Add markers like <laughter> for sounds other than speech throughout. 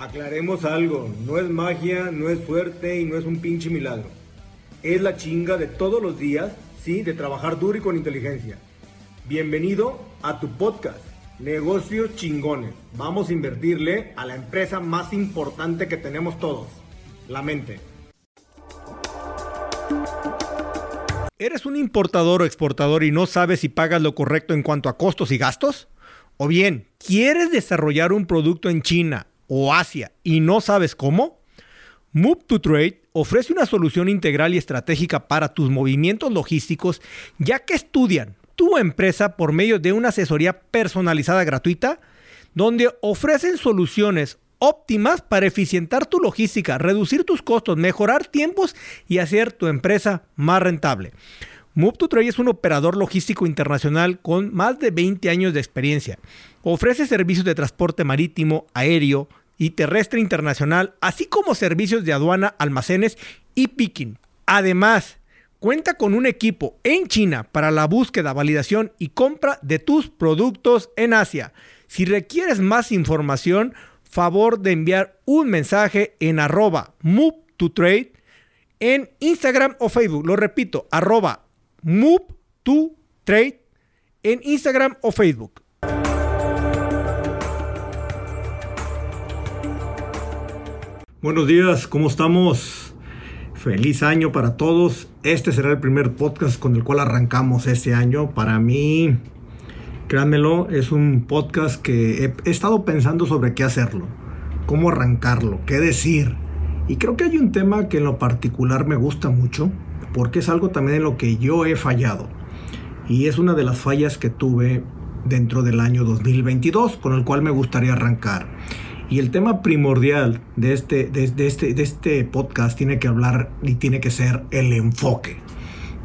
Aclaremos algo, no es magia, no es suerte y no es un pinche milagro. Es la chinga de todos los días, sí, de trabajar duro y con inteligencia. Bienvenido a tu podcast, Negocios Chingones. Vamos a invertirle a la empresa más importante que tenemos todos, la mente. ¿Eres un importador o exportador y no sabes si pagas lo correcto en cuanto a costos y gastos? ¿O bien, quieres desarrollar un producto en China o Asia y no sabes cómo? Move to Trade ofrece una solución integral y estratégica para tus movimientos logísticos, ya que estudian tu empresa por medio de una asesoría personalizada gratuita, donde ofrecen soluciones óptimas para eficientar tu logística, reducir tus costos, mejorar tiempos y hacer tu empresa más rentable. Move to Trade es un operador logístico internacional con más de 20 años de experiencia. Ofrece servicios de transporte marítimo, aéreo, y terrestre internacional, así como servicios de aduana, almacenes y picking. Además, cuenta con un equipo en China para la búsqueda, validación y compra de tus productos en Asia. Si requieres más información, favor de enviar un mensaje en arroba move to trade en Instagram o Facebook. Lo repito, arroba move to trade en Instagram o Facebook. Buenos días, ¿cómo estamos? Feliz año para todos. Este será el primer podcast con el cual arrancamos este año. Para mí, créanmelo, es un podcast que he, estado pensando sobre qué hacerlo, cómo arrancarlo, qué decir. Y creo que hay un tema que en lo particular me gusta mucho, porque es algo también en lo que yo he fallado. Y es una de las fallas que tuve dentro del año 2022, con el cual me gustaría arrancar. Y el tema primordial de este, de, este, de este podcast tiene que hablar y tiene que ser el enfoque.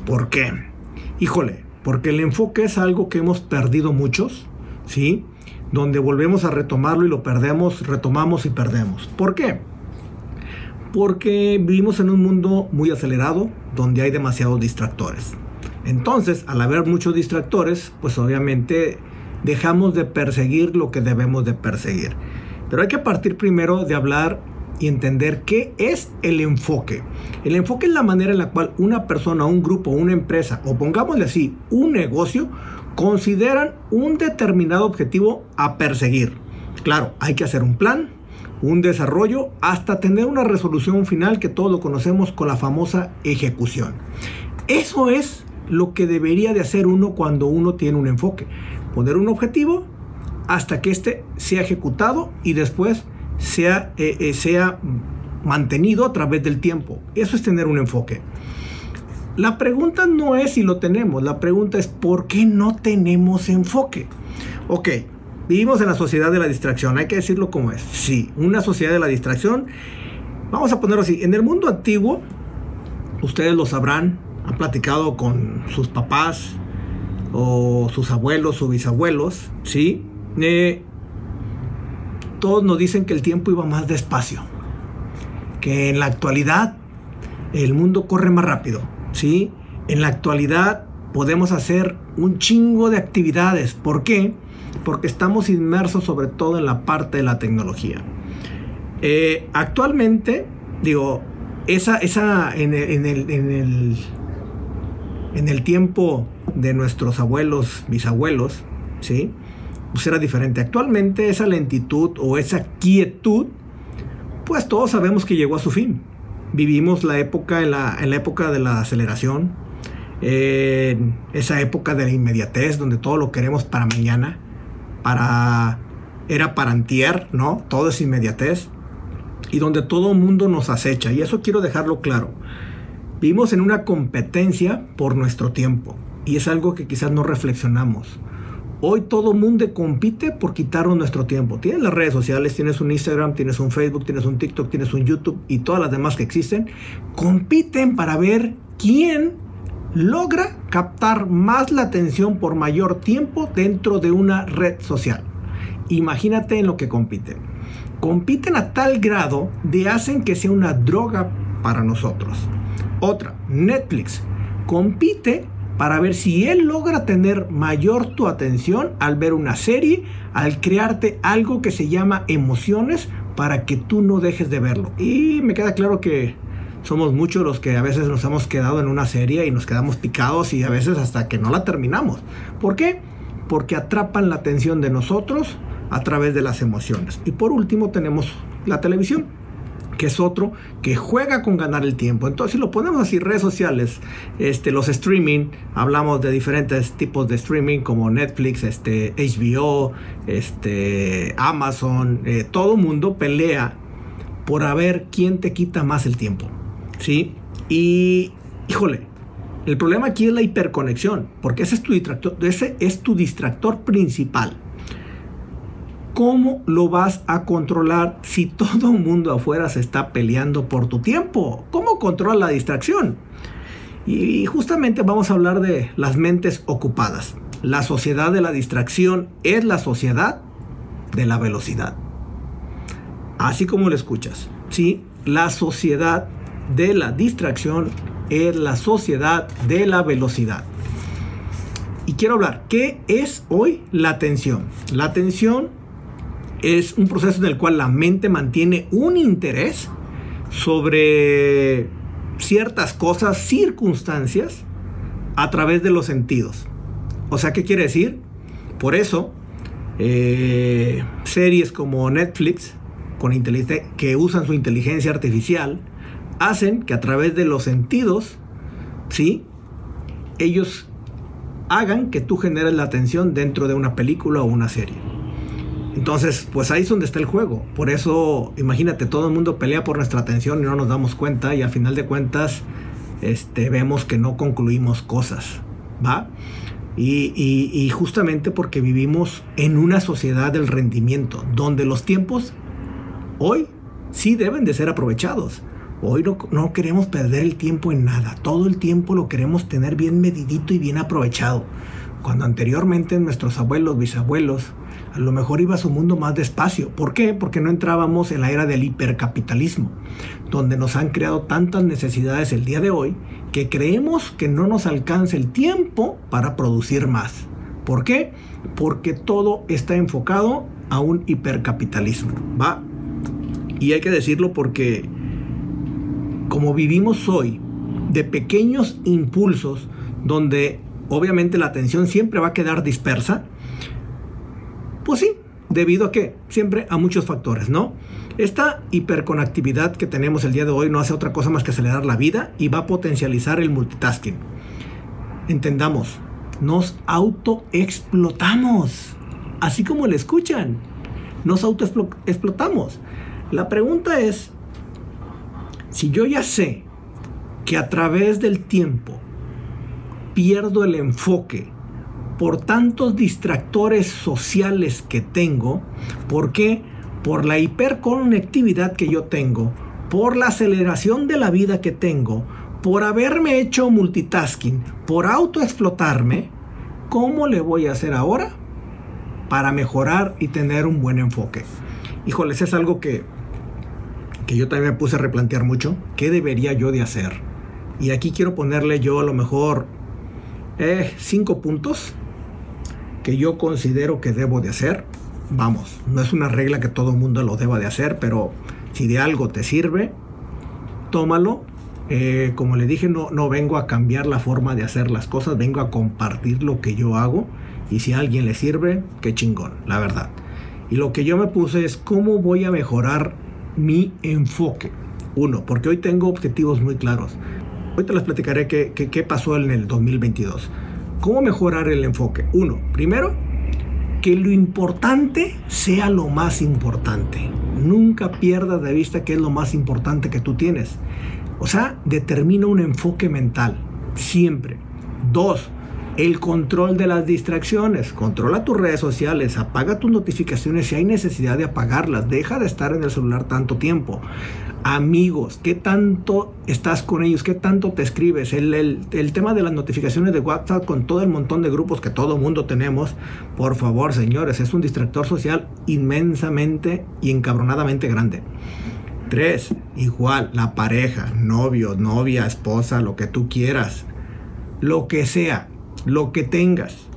¿Por qué? Híjole, porque el enfoque es algo que hemos perdido muchos, ¿sí? Donde volvemos a retomarlo y lo perdemos, retomamos y perdemos. ¿Por qué? Porque vivimos en un mundo muy acelerado, donde hay demasiados distractores. Entonces, al haber muchos distractores, pues obviamente dejamos de perseguir lo que debemos de perseguir. Pero hay que partir primero de hablar y entender qué es el enfoque. El enfoque es la manera en la cual una persona, un grupo, una empresa, o pongámosle así, un negocio, consideran un determinado objetivo a perseguir. Claro, hay que hacer un plan, un desarrollo, hasta tener una resolución final que todos lo conocemos con la famosa ejecución. Eso es lo que debería de hacer uno cuando uno tiene un enfoque. Poner un objetivo, hasta que éste sea ejecutado y después sea, eh, eh, sea mantenido a través del tiempo. Eso es tener un enfoque. La pregunta no es si lo tenemos, la pregunta es ¿por qué no tenemos enfoque? Ok, vivimos en la sociedad de la distracción, hay que decirlo como es. Sí, una sociedad de la distracción. Vamos a ponerlo así, en el mundo antiguo, ustedes lo sabrán, han platicado con sus papás o sus abuelos o bisabuelos, ¿sí? Eh, todos nos dicen que el tiempo iba más despacio, que en la actualidad el mundo corre más rápido, ¿sí? En la actualidad podemos hacer un chingo de actividades. ¿Por qué? Porque estamos inmersos sobre todo en la parte de la tecnología. Eh, actualmente, digo, esa, esa en, en, el, en, el, en el tiempo de nuestros abuelos, bisabuelos, ¿sí? Pues era diferente. Actualmente esa lentitud o esa quietud, pues todos sabemos que llegó a su fin. Vivimos la época en la, en la época de la aceleración, esa época de la inmediatez, donde todo lo queremos para mañana, para era para antier, ¿no? Todo es inmediatez y donde todo el mundo nos acecha y eso quiero dejarlo claro. Vivimos en una competencia por nuestro tiempo y es algo que quizás no reflexionamos. Hoy todo mundo compite por quitarnos nuestro tiempo. Tienes las redes sociales, tienes un Instagram, tienes un Facebook, tienes un TikTok, tienes un YouTube y todas las demás que existen. Compiten para ver quién logra captar más la atención por mayor tiempo dentro de una red social. Imagínate en lo que compiten. Compiten a tal grado de hacen que sea una droga para nosotros. Otra, Netflix compite para ver si él logra tener mayor tu atención al ver una serie, al crearte algo que se llama emociones para que tú no dejes de verlo. Y me queda claro que somos muchos los que a veces nos hemos quedado en una serie y nos quedamos picados y a veces hasta que no la terminamos. ¿Por qué? Porque atrapan la atención de nosotros a través de las emociones. Y por último tenemos la televisión que es otro que juega con ganar el tiempo. Entonces, si lo ponemos así, redes sociales, este, los streaming, hablamos de diferentes tipos de streaming como Netflix, este, HBO, este, Amazon, eh, todo mundo pelea por a ver quién te quita más el tiempo. ¿Sí? Y, híjole, el problema aquí es la hiperconexión, porque ese es tu distractor, ese es tu distractor principal. ¿Cómo lo vas a controlar si todo el mundo afuera se está peleando por tu tiempo? ¿Cómo controla la distracción? Y justamente vamos a hablar de las mentes ocupadas. La sociedad de la distracción es la sociedad de la velocidad. Así como lo escuchas, ¿sí? La sociedad de la distracción es la sociedad de la velocidad. Y quiero hablar, ¿qué es hoy la atención? La atención es un proceso en el cual la mente mantiene un interés sobre ciertas cosas, circunstancias, a través de los sentidos. O sea, ¿qué quiere decir? Por eso, eh, series como Netflix, con que usan su inteligencia artificial, hacen que a través de los sentidos, ¿sí? Ellos hagan que tú generes la atención dentro de una película o una serie. Entonces, pues ahí es donde está el juego. Por eso, imagínate, todo el mundo pelea por nuestra atención y no nos damos cuenta y al final de cuentas este, vemos que no concluimos cosas, ¿va? Y, justamente porque vivimos en una sociedad del rendimiento, donde los tiempos hoy sí deben de ser aprovechados. Hoy no, no, queremos perder el tiempo en nada, todo el tiempo lo queremos tener bien medidito y bien aprovechado. Cuando anteriormente nuestros abuelos, bisabuelos, a lo mejor iba a su mundo más despacio. ¿Por qué? Porque no entrábamos en la era del hipercapitalismo, donde nos han creado tantas necesidades el día de hoy que creemos que no nos alcanza el tiempo para producir más. ¿Por qué? Porque todo está enfocado a un hipercapitalismo, ¿va? Y hay que decirlo porque como vivimos hoy de pequeños impulsos donde obviamente la atención siempre va a quedar dispersa, pues sí, debido a que siempre a muchos factores, ¿no? Esta hiperconectividad que tenemos el día de hoy no hace otra cosa más que acelerar la vida y va a potencializar el multitasking. Entendamos, nos autoexplotamos, así como le escuchan, nos autoexplotamos. La pregunta es, si yo ya sé que a través del tiempo pierdo el enfoque por tantos distractores sociales que tengo. ¿Por qué? Por la hiperconectividad que yo tengo, por la aceleración de la vida que tengo, por haberme hecho multitasking, por autoexplotarme, ¿cómo le voy a hacer ahora para mejorar y tener un buen enfoque? Híjoles, es algo que, que yo también me puse a replantear mucho. ¿Qué debería yo de hacer? Y aquí quiero ponerle yo a lo mejor eh, cinco puntos que yo considero que debo de hacer. Vamos, no es una regla que todo mundo lo deba de hacer, pero si de algo te sirve, tómalo. Eh, como le dije, no, no vengo a cambiar la forma de hacer las cosas, vengo a compartir lo que yo hago. Y si a alguien le sirve, qué chingón, la verdad. Y lo que yo me puse es cómo voy a mejorar mi enfoque. Uno, porque hoy tengo objetivos muy claros. Hoy te les platicaré qué, qué pasó en el 2022. ¿Cómo mejorar el enfoque? Uno, primero, que lo importante sea lo más importante. Nunca pierdas de vista qué es lo más importante que tú tienes. O sea, determina un enfoque mental, siempre. Dos, el control de las distracciones. Controla tus redes sociales, apaga tus notificaciones si hay necesidad de apagarlas. Deja de estar en el celular tanto tiempo amigos, qué tanto estás con ellos, qué tanto te escribes, el, tema de las notificaciones de WhatsApp con todo el montón de grupos que todo mundo tenemos, por favor señores, es un distractor social inmensamente y encabronadamente grande. Tres, igual, la pareja, novio, novia, esposa, lo que tú quieras, lo que sea, lo que tengas.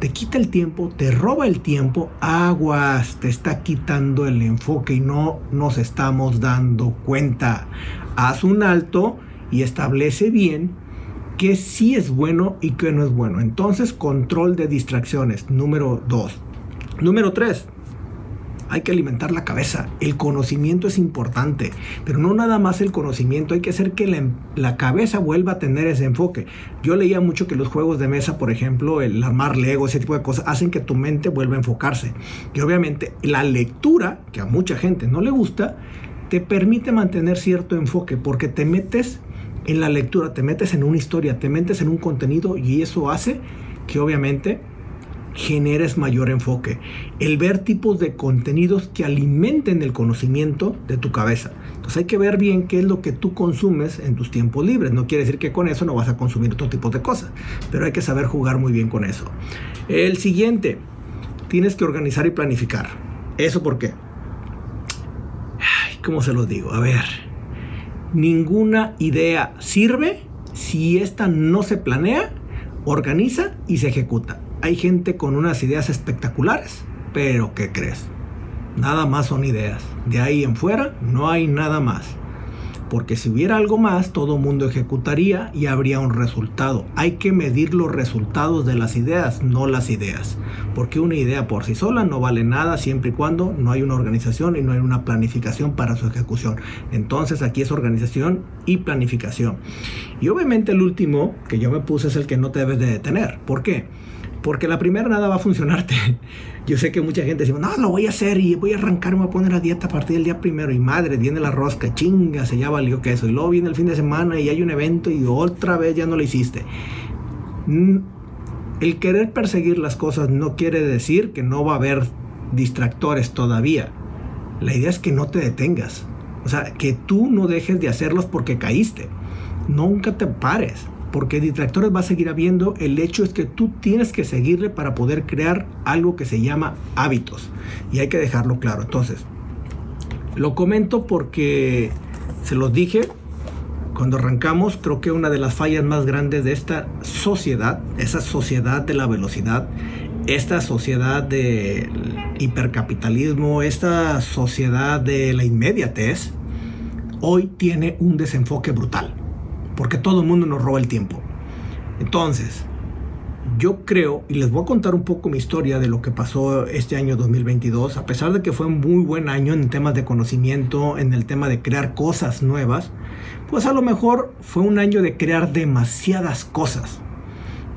te quita el tiempo, te roba el tiempo, aguas, te está quitando el enfoque y no nos estamos dando cuenta. Haz un alto y establece bien qué sí es bueno y qué no es bueno. Entonces, control de distracciones, número 2. Número 3 hay que alimentar la cabeza. El conocimiento es importante, pero no nada más el conocimiento, hay que hacer que la, cabeza vuelva a tener ese enfoque. Yo leía mucho que los juegos de mesa, por ejemplo, el armar Lego, ese tipo de cosas, hacen que tu mente vuelva a enfocarse. Y obviamente la lectura, que a mucha gente no le gusta, te permite mantener cierto enfoque porque te metes en la lectura, te metes en una historia, te metes en un contenido y eso hace que obviamente generes mayor enfoque. El ver tipos de contenidos que alimenten el conocimiento de tu cabeza. Entonces hay que ver bien qué es lo que tú consumes en tus tiempos libres. No quiere decir que con eso no vas a consumir otro tipo de cosas, pero hay que saber jugar muy bien con eso. El siguiente, tienes que organizar y planificar. ¿Eso por qué? ¿Cómo se los digo? A ver, ninguna idea sirve si esta no se planea, organiza y se ejecuta hay gente con unas ideas espectaculares, pero ¿qué crees? Nada más son ideas. De ahí en fuera no hay nada más. Porque si hubiera algo más, todo mundo ejecutaría y habría un resultado. Hay que medir los resultados de las ideas, no las ideas. Porque una idea por sí sola no vale nada siempre y cuando no hay una organización y no hay una planificación para su ejecución. Entonces aquí es organización y planificación. Y obviamente el último que yo me puse es el que no te debes de detener. ¿Por qué? Porque la primera nada va a funcionarte. <laughs> Yo sé que mucha gente dice, no, lo voy a hacer y voy a arrancar, me voy a poner a dieta a partir del día primero. Y madre, viene la rosca, chinga, se ya valió que eso. Y luego viene el fin de semana y hay un evento y otra vez ya no lo hiciste. Mm, el querer perseguir las cosas no quiere decir que no va a haber distractores todavía. La idea es que no te detengas. O sea, que tú no dejes de hacerlos porque caíste. Nunca te pares porque distractores va a seguir habiendo. El hecho es que tú tienes que seguirle para poder crear algo que se llama hábitos. Y hay que dejarlo claro. Entonces, lo comento porque se los dije cuando arrancamos. Creo que una de las fallas más grandes de esta sociedad, esa sociedad de la velocidad, esta sociedad del hipercapitalismo, esta sociedad de la inmediatez, hoy tiene un desenfoque brutal porque todo el mundo nos roba el tiempo. Entonces, yo creo, y les voy a contar un poco mi historia de lo que pasó este año 2022, a pesar de que fue un muy buen año en temas de conocimiento, en el tema de crear cosas nuevas, pues a lo mejor fue un año de crear demasiadas cosas.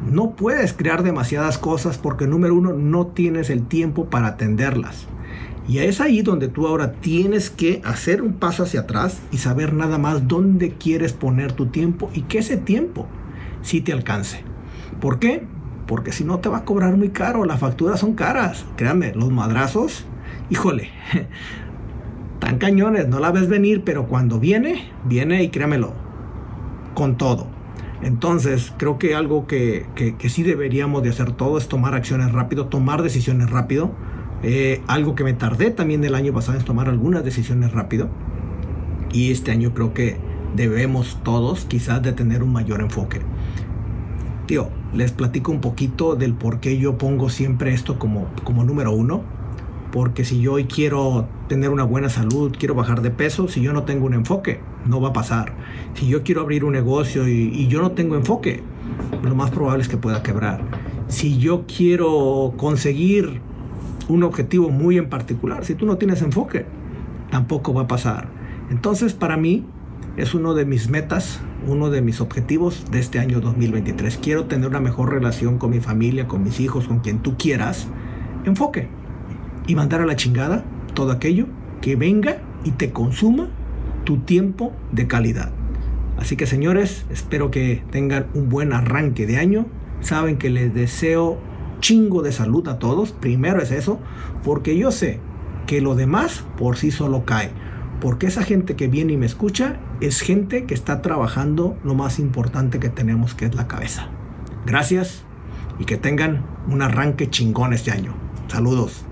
No puedes crear demasiadas cosas porque número uno, no tienes el tiempo para atenderlas. Y es ahí donde tú ahora tienes que hacer un paso hacia atrás y saber nada más dónde quieres poner tu tiempo y que ese tiempo sí te alcance. ¿Por qué? Porque si no te va a cobrar muy caro, las facturas son caras. Créanme, los madrazos, híjole, <laughs> tan cañones, no la ves venir, pero cuando viene, viene y créamelo, con todo. Entonces, creo que algo que, que, que sí deberíamos de hacer todo es tomar acciones rápido, tomar decisiones rápido eh, algo que me tardé también del año pasado es tomar algunas decisiones rápido. Y este año creo que debemos todos quizás de tener un mayor enfoque. Tío, les platico un poquito del por qué yo pongo siempre esto como, como número uno. Porque si yo hoy quiero tener una buena salud, quiero bajar de peso, si yo no tengo un enfoque, no va a pasar. Si yo quiero abrir un negocio y, y yo no tengo enfoque, lo más probable es que pueda quebrar. Si yo quiero conseguir un objetivo muy en particular. Si tú no tienes enfoque, tampoco va a pasar. Entonces, para mí, es uno de mis metas, uno de mis objetivos de este año 2023. Quiero tener una mejor relación con mi familia, con mis hijos, con quien tú quieras. Enfoque. Y mandar a la chingada todo aquello que venga y te consuma tu tiempo de calidad. Así que señores, espero que tengan un buen arranque de año. Saben que les deseo chingo de salud a todos. Primero es eso, porque yo sé que lo demás por sí solo cae. Porque esa gente que viene y me escucha es gente que está trabajando lo más importante que tenemos, que es la cabeza. Gracias y que tengan un arranque chingón este año. Saludos.